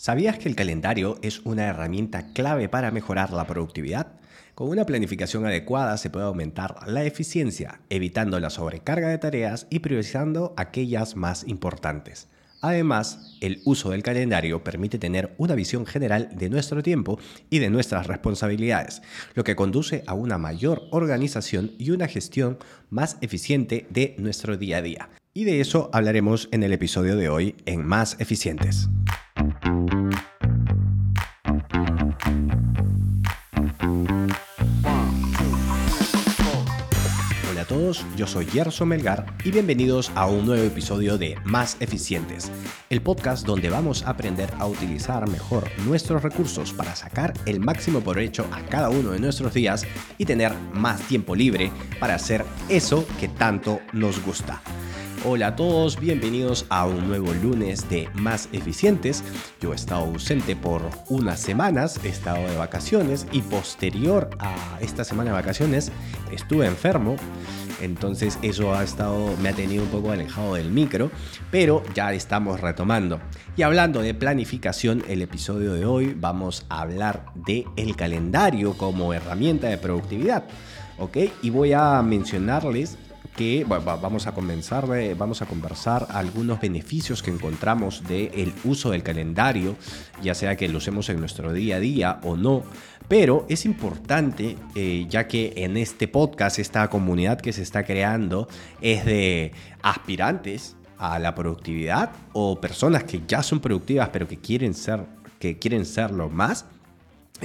¿Sabías que el calendario es una herramienta clave para mejorar la productividad? Con una planificación adecuada se puede aumentar la eficiencia, evitando la sobrecarga de tareas y priorizando aquellas más importantes. Además, el uso del calendario permite tener una visión general de nuestro tiempo y de nuestras responsabilidades, lo que conduce a una mayor organización y una gestión más eficiente de nuestro día a día. Y de eso hablaremos en el episodio de hoy en Más Eficientes. Todos, yo soy Gerson Melgar y bienvenidos a un nuevo episodio de Más Eficientes, el podcast donde vamos a aprender a utilizar mejor nuestros recursos para sacar el máximo provecho a cada uno de nuestros días y tener más tiempo libre para hacer eso que tanto nos gusta. Hola a todos, bienvenidos a un nuevo lunes de Más Eficientes. Yo he estado ausente por unas semanas, he estado de vacaciones y posterior a esta semana de vacaciones estuve enfermo. Entonces eso ha estado, me ha tenido un poco alejado del micro, pero ya estamos retomando. Y hablando de planificación, el episodio de hoy vamos a hablar de el calendario como herramienta de productividad. ¿Ok? Y voy a mencionarles que vamos a comenzar, vamos a conversar algunos beneficios que encontramos del uso del calendario, ya sea que lo usemos en nuestro día a día o no. Pero es importante, eh, ya que en este podcast, esta comunidad que se está creando es de aspirantes a la productividad o personas que ya son productivas pero que quieren ser, que quieren serlo más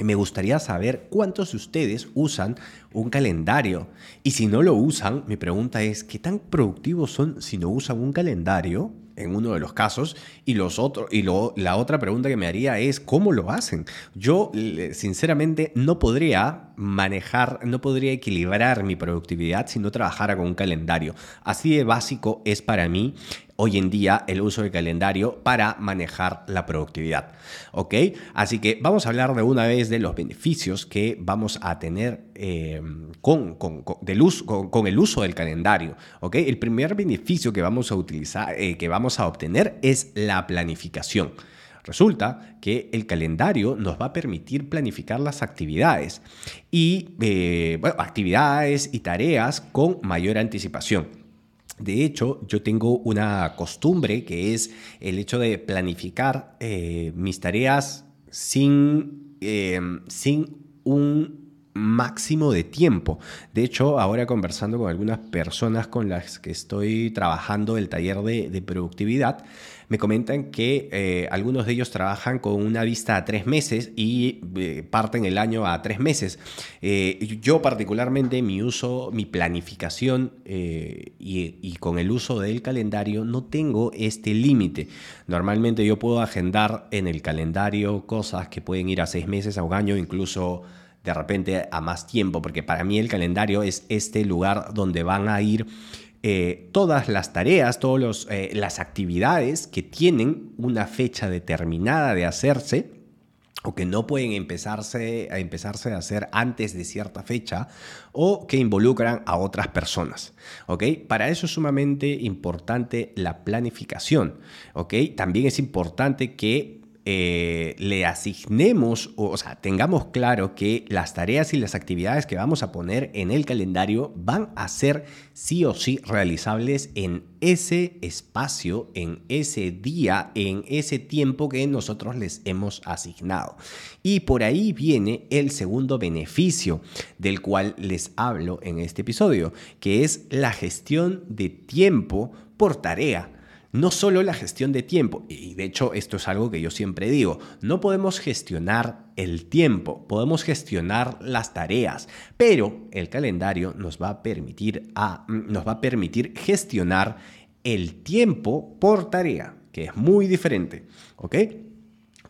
me gustaría saber cuántos de ustedes usan un calendario. Y si no lo usan, mi pregunta es, ¿qué tan productivos son si no usan un calendario? En uno de los casos. Y, los otros y la otra pregunta que me haría es, ¿cómo lo hacen? Yo, sinceramente, no podría manejar, no podría equilibrar mi productividad si no trabajara con un calendario. Así de básico es para mí hoy en día el uso del calendario para manejar la productividad. ¿Ok? Así que vamos a hablar de una vez de los beneficios que vamos a tener eh, con, con, el uso del calendario. ¿Ok? El primer beneficio que vamos a utilizar, eh, que vamos a obtener es la planificación. Resulta que el calendario nos va a permitir planificar las actividades y eh, actividades y tareas con mayor anticipación. De hecho, yo tengo una costumbre que es el hecho de planificar eh, mis tareas sin, eh, sin un máximo de tiempo. De hecho, ahora conversando con algunas personas con las que estoy trabajando el taller de, productividad, me comentan que eh, algunos de ellos trabajan con una vista a tres meses y eh, parten el año a tres meses. Eh, yo particularmente mi uso, mi planificación y, y, con el uso del calendario no tengo este límite. Normalmente yo puedo agendar en el calendario cosas que pueden ir a seis meses, a un año, incluso de repente a más tiempo, porque para mí el calendario es este lugar donde van a ir eh, todas las tareas, todas eh, las actividades que tienen una fecha determinada de hacerse o que no pueden empezarse a, empezarse a hacer antes de cierta fecha o que involucran a otras personas. ¿ok? Para eso es sumamente importante la planificación. ¿ok? También es importante que eh, le asignemos, o, sea, tengamos claro que las tareas y las actividades que vamos a poner en el calendario van a ser sí o sí realizables en ese espacio, en ese día, en ese tiempo que nosotros les hemos asignado. Y por ahí viene el segundo beneficio del cual les hablo en este episodio, que es la gestión de tiempo por tarea no solo la gestión de tiempo, y de hecho esto es algo que yo siempre digo, no podemos gestionar el tiempo, podemos gestionar las tareas, pero el calendario nos va a permitir, a, nos va a permitir gestionar el tiempo por tarea, que es muy diferente, ¿ok?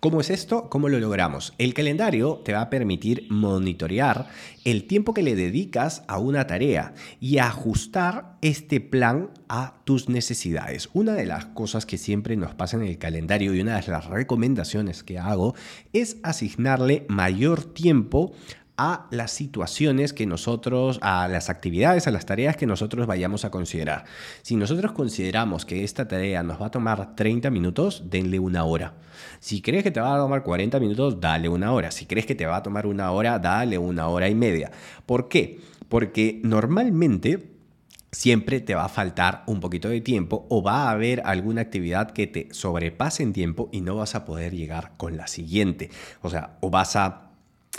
¿Cómo es esto? ¿Cómo lo logramos? El calendario te va a permitir monitorear el tiempo que le dedicas a una tarea y ajustar este plan a tus necesidades. Una de las cosas que siempre nos pasa en el calendario y una de las recomendaciones que hago es asignarle mayor tiempo a las situaciones que nosotros, a las actividades, a las tareas que nosotros vayamos a considerar. Si nosotros consideramos que esta tarea nos va a tomar 30 minutos, denle una hora. Si crees que te va a tomar 40 minutos, dale una hora. Si crees que te va a tomar una hora, dale una hora y media. ¿Por qué? Porque normalmente siempre te va a faltar un poquito de tiempo o va a haber alguna actividad que te sobrepase en tiempo y no vas a poder llegar con la siguiente. O sea, o vas a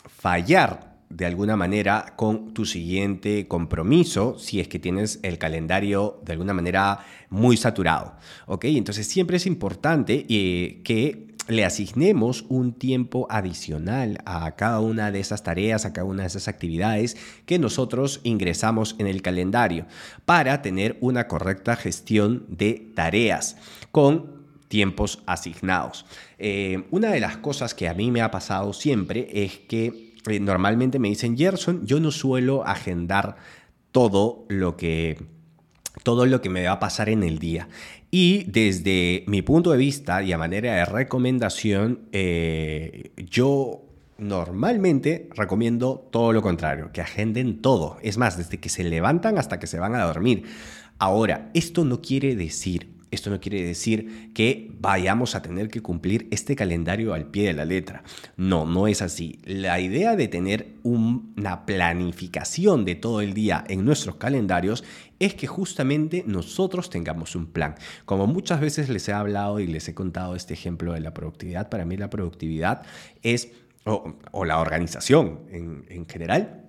fallar de alguna manera con tu siguiente compromiso si es que tienes el calendario de alguna manera muy saturado. ¿Ok? Entonces siempre es importante eh, que le asignemos un tiempo adicional a cada una de esas tareas, a cada una de esas actividades que nosotros ingresamos en el calendario para tener una correcta gestión de tareas con tiempos asignados. Eh, una de las cosas que a mí me ha pasado siempre es que eh, normalmente me dicen, Gerson, yo no suelo agendar todo lo que todo lo que me va a pasar en el día. Y desde mi punto de vista y a manera de recomendación, eh, yo normalmente recomiendo todo lo contrario, que agenden todo. Es más, desde que se levantan hasta que se van a dormir. Ahora, esto no quiere decir esto no quiere decir que vayamos a tener que cumplir este calendario al pie de la letra. No, no es así. La idea de tener una planificación de todo el día en nuestros calendarios es que justamente nosotros tengamos un plan. Como muchas veces les he hablado y les he contado este ejemplo de la productividad, para mí la productividad es, o, la organización en, general,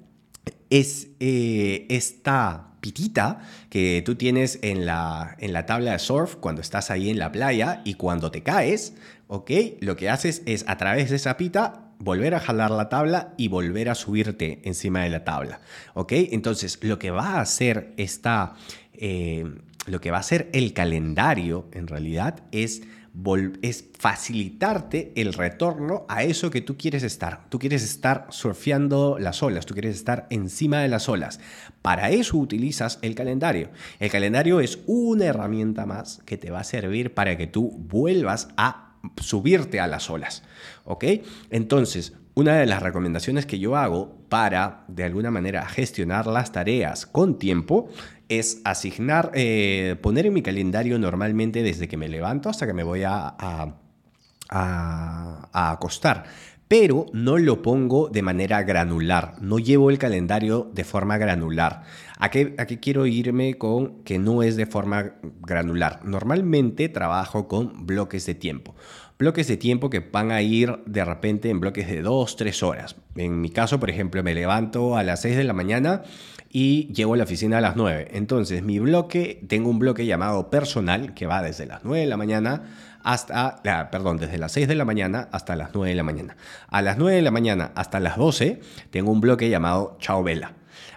es eh, esta pitita que tú tienes en la, en la tabla de surf cuando estás ahí en la playa y cuando te caes, ¿ok? Lo que haces es a través de esa pita volver a jalar la tabla y volver a subirte encima de la tabla, ¿ok? Entonces, lo que va a hacer esta, eh, lo que va a hacer el calendario en realidad es es facilitarte el retorno a eso que tú quieres estar. Tú quieres estar surfeando las olas, tú quieres estar encima de las olas. Para eso utilizas el calendario. El calendario es una herramienta más que te va a servir para que tú vuelvas a subirte a las olas. ¿Ok? Entonces, una de las recomendaciones que yo hago para, de alguna manera, gestionar las tareas con tiempo es asignar, eh, poner en mi calendario normalmente desde que me levanto hasta que me voy a, a, acostar pero no lo pongo de manera granular, no llevo el calendario de forma granular. ¿A qué, ¿A qué, quiero irme con que no es de forma granular? Normalmente trabajo con bloques de tiempo. Bloques de tiempo que van a ir de repente en bloques de 2, 3 horas. En mi caso, por ejemplo, me levanto a las 6 de la mañana y llego a la oficina a las 9. Entonces, mi bloque, tengo un bloque llamado personal que va desde las 9 de la mañana hasta, perdón, desde las 6 de la mañana hasta las 9 de la mañana. A las 9 de la mañana hasta las 12 tengo un bloque llamado Chao Vela.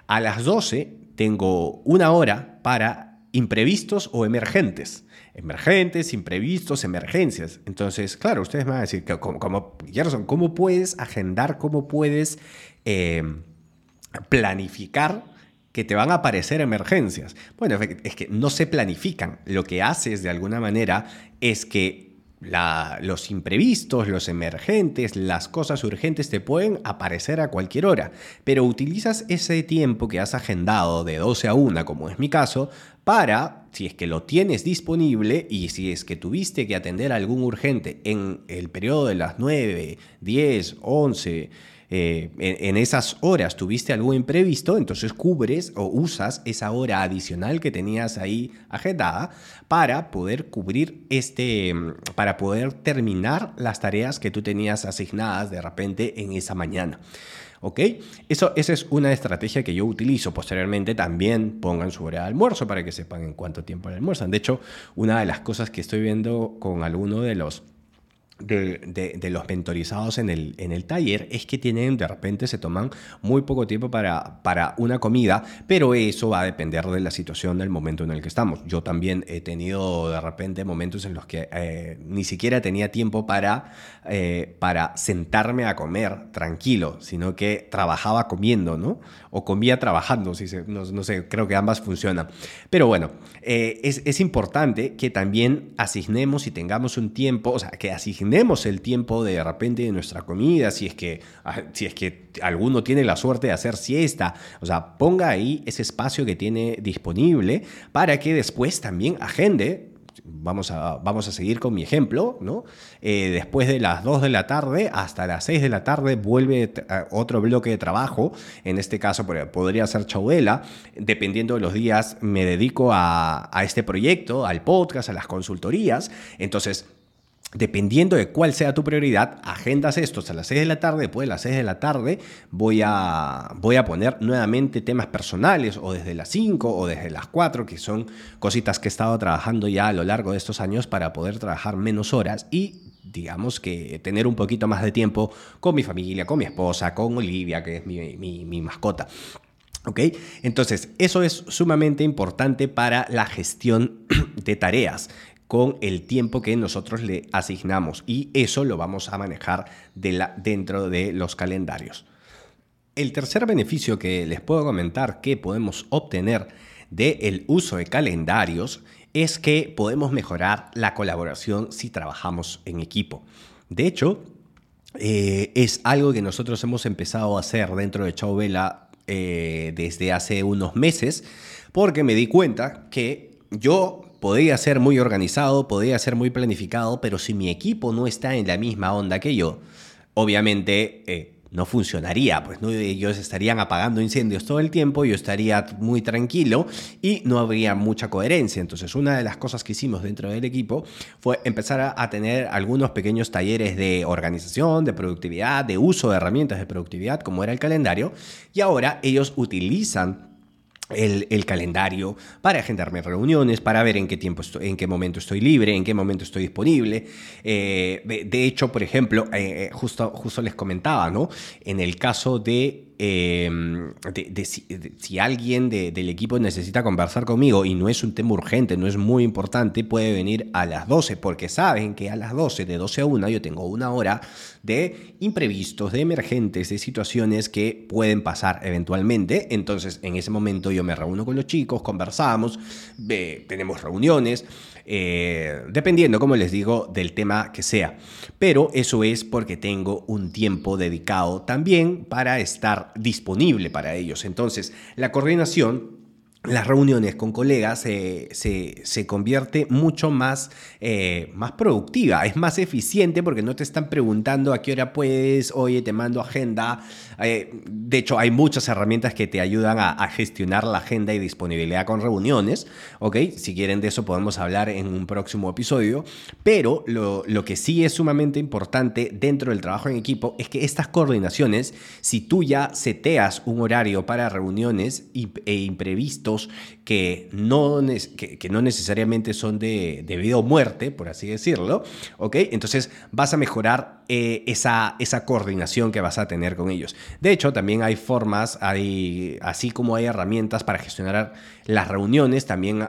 A las 12 tengo una hora para imprevistos o emergentes. Emergentes, imprevistos, emergencias. Entonces, claro, ustedes me van a decir, como, como ¿cómo puedes agendar, cómo puedes eh, planificar que te van a aparecer emergencias. Bueno, es que no se planifican. Lo que haces de alguna manera es que los imprevistos, los emergentes, las cosas urgentes te pueden aparecer a cualquier hora, pero utilizas ese tiempo que has agendado de 12 a 1, como es mi caso, para, si es que lo tienes disponible y si es que tuviste que atender algún urgente en el periodo de las 9, 10, 11, eh, en, esas horas tuviste algo imprevisto, entonces cubres o usas esa hora adicional que tenías ahí agendada para poder cubrir este, para poder terminar las tareas que tú tenías asignadas de repente en esa mañana. ¿Ok? Eso, esa es una estrategia que yo utilizo. Posteriormente también pongan su hora de almuerzo para que sepan en cuánto tiempo almuerzan. De hecho, una de las cosas que estoy viendo con alguno de los de, los mentorizados en el, en el taller es que tienen, de repente se toman muy poco tiempo para, para una comida, pero eso va a depender de la situación del momento en el que estamos. Yo también he tenido de repente momentos en los que eh, ni siquiera tenía tiempo para, eh, para sentarme a comer tranquilo, sino que trabajaba comiendo, ¿no? O comía trabajando, si no, sé, creo que ambas funcionan. Pero bueno, eh, es, es importante que también asignemos y tengamos un tiempo, o sea, que asignemos asignemos el tiempo de repente de nuestra comida, si es que, ah, si es que alguno tiene la suerte de hacer siesta, o sea, ponga ahí ese espacio que tiene disponible para que después también agende. Vamos a, vamos a seguir con mi ejemplo, ¿no? Eh, después de las 2 de la tarde hasta las 6 de la tarde vuelve otro bloque de trabajo, en este caso podría ser Chauela, dependiendo de los días me dedico a, a este proyecto, al podcast, a las consultorías, entonces Dependiendo de cuál sea tu prioridad, agendas estos a las 6 de la tarde, después de las 6 de la tarde voy a, voy a poner nuevamente temas personales o desde las 5 o desde las 4, que son cositas que he estado trabajando ya a lo largo de estos años para poder trabajar menos horas y digamos que tener un poquito más de tiempo con mi familia, con mi esposa, con Olivia, que es mi, mi, mi mascota. ¿Ok? Entonces, eso es sumamente importante para la gestión de tareas con el tiempo que nosotros le asignamos y eso lo vamos a manejar dentro de los calendarios. El tercer beneficio que les puedo comentar que podemos obtener del uso de calendarios es que podemos mejorar la colaboración si trabajamos en equipo. De hecho, eh, es algo que nosotros hemos empezado a hacer dentro de Chau Vela eh, desde hace unos meses, porque me di cuenta que yo podría ser muy organizado, podría ser muy planificado, pero si mi equipo no está en la misma onda que yo, obviamente eh, no funcionaría, pues ¿no? ellos estarían apagando incendios todo el tiempo, yo estaría muy tranquilo y no habría mucha coherencia. Entonces, una de las cosas que hicimos dentro del equipo fue empezar a, a tener algunos pequeños talleres de organización, de productividad, de uso de herramientas de productividad, como era el calendario, y ahora ellos utilizan el, calendario para agendarme reuniones, para ver en qué tiempo estoy, en qué momento estoy libre, en qué momento estoy disponible. Eh, de, hecho, por ejemplo, eh, eh, justo, justo les comentaba, ¿no? En el caso de Em, de, si, alguien del equipo necesita conversar conmigo y no es un tema urgente, no es muy importante, puede venir a las 12, porque saben que a las 12, de 12 a 1, yo tengo una hora de imprevistos, de emergentes, de situaciones que pueden pasar eventualmente. Entonces, en ese momento yo me reúno con los chicos, conversamos, tenemos reuniones. Eh, dependiendo, como les digo, del tema que sea. Pero eso es porque tengo un tiempo dedicado también para estar disponible para ellos. Entonces, la coordinación las reuniones con colegas se, se, convierte mucho más, eh, más productiva, es más eficiente porque no te están preguntando a qué hora puedes, oye, te mando agenda. Eh, de hecho, hay muchas herramientas que te ayudan a, gestionar la agenda y disponibilidad con reuniones, ¿ok? Si quieren de eso podemos hablar en un próximo episodio, pero lo, que sí es sumamente importante dentro del trabajo en equipo es que estas coordinaciones, si tú ya seteas un horario para reuniones e imprevistos, que no, que, no necesariamente son de, vida o muerte, por así decirlo, ¿ok? Entonces vas a mejorar eh, esa, esa coordinación que vas a tener con ellos. De hecho, también hay formas, hay, así como hay herramientas para gestionar las reuniones, también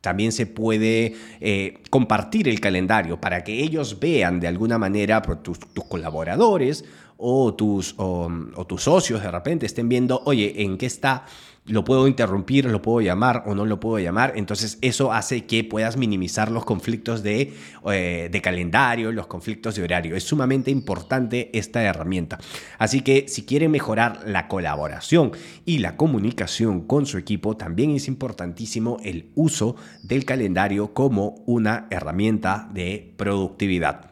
también se puede eh, compartir el calendario para que ellos vean de alguna manera, tus, tus colaboradores o tus, o, tus socios de repente estén viendo, oye, ¿en qué está lo puedo interrumpir, lo puedo llamar o no lo puedo llamar. Entonces eso hace que puedas minimizar los conflictos de, eh, de, calendario, los conflictos de horario. Es sumamente importante esta herramienta. Así que si quieren mejorar la colaboración y la comunicación con su equipo, también es importantísimo el uso del calendario como una herramienta de productividad.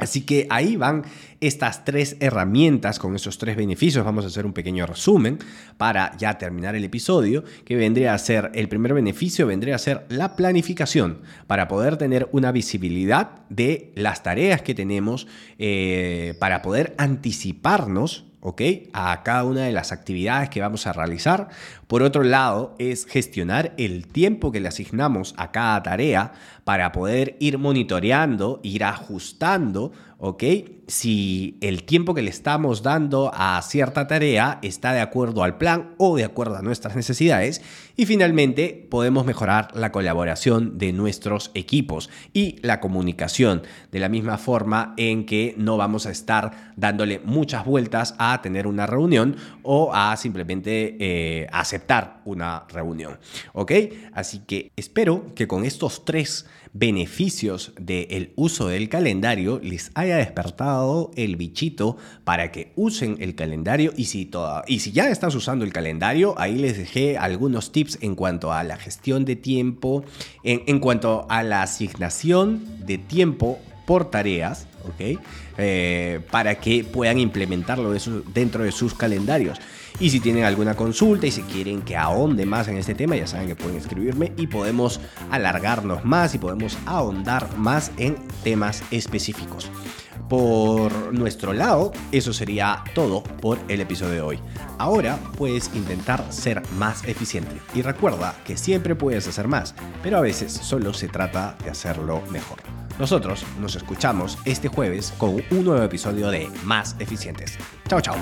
Así que ahí van estas tres herramientas con esos tres beneficios. Vamos a hacer un pequeño resumen para ya terminar el episodio, que vendría a ser, el primer beneficio vendría a ser la planificación, para poder tener una visibilidad de las tareas que tenemos, eh, para poder anticiparnos ¿ok? A cada una de las actividades que vamos a realizar. Por otro lado, es gestionar el tiempo que le asignamos a cada tarea para poder ir monitoreando, ir ajustando ¿ok? Si el tiempo que le estamos dando a cierta tarea está de acuerdo al plan o de acuerdo a nuestras necesidades. Y finalmente podemos mejorar la colaboración de nuestros equipos y la comunicación, de la misma forma en que no vamos a estar dándole muchas vueltas a tener una reunión o a simplemente eh, aceptar una reunión. ¿Ok? Así que espero que con estos tres beneficios del uso del calendario les haya despertado el bichito para que usen el calendario y si, toda, y si ya estás usando el calendario, ahí les dejé algunos tips en cuanto a la gestión de tiempo, en, en cuanto a la asignación de tiempo por tareas, ¿ok? Eh, para que puedan implementarlo dentro de sus calendarios. Y si tienen alguna consulta y si quieren que ahonde más en este tema, ya saben que pueden escribirme y podemos alargarnos más y podemos ahondar más en temas específicos. Por nuestro lado, eso sería todo por el episodio de hoy. Ahora puedes intentar ser más eficiente y recuerda que siempre puedes hacer más, pero a veces solo se trata de hacerlo mejor. Nosotros nos escuchamos este jueves con un nuevo episodio de Más Eficientes. Chao, chao.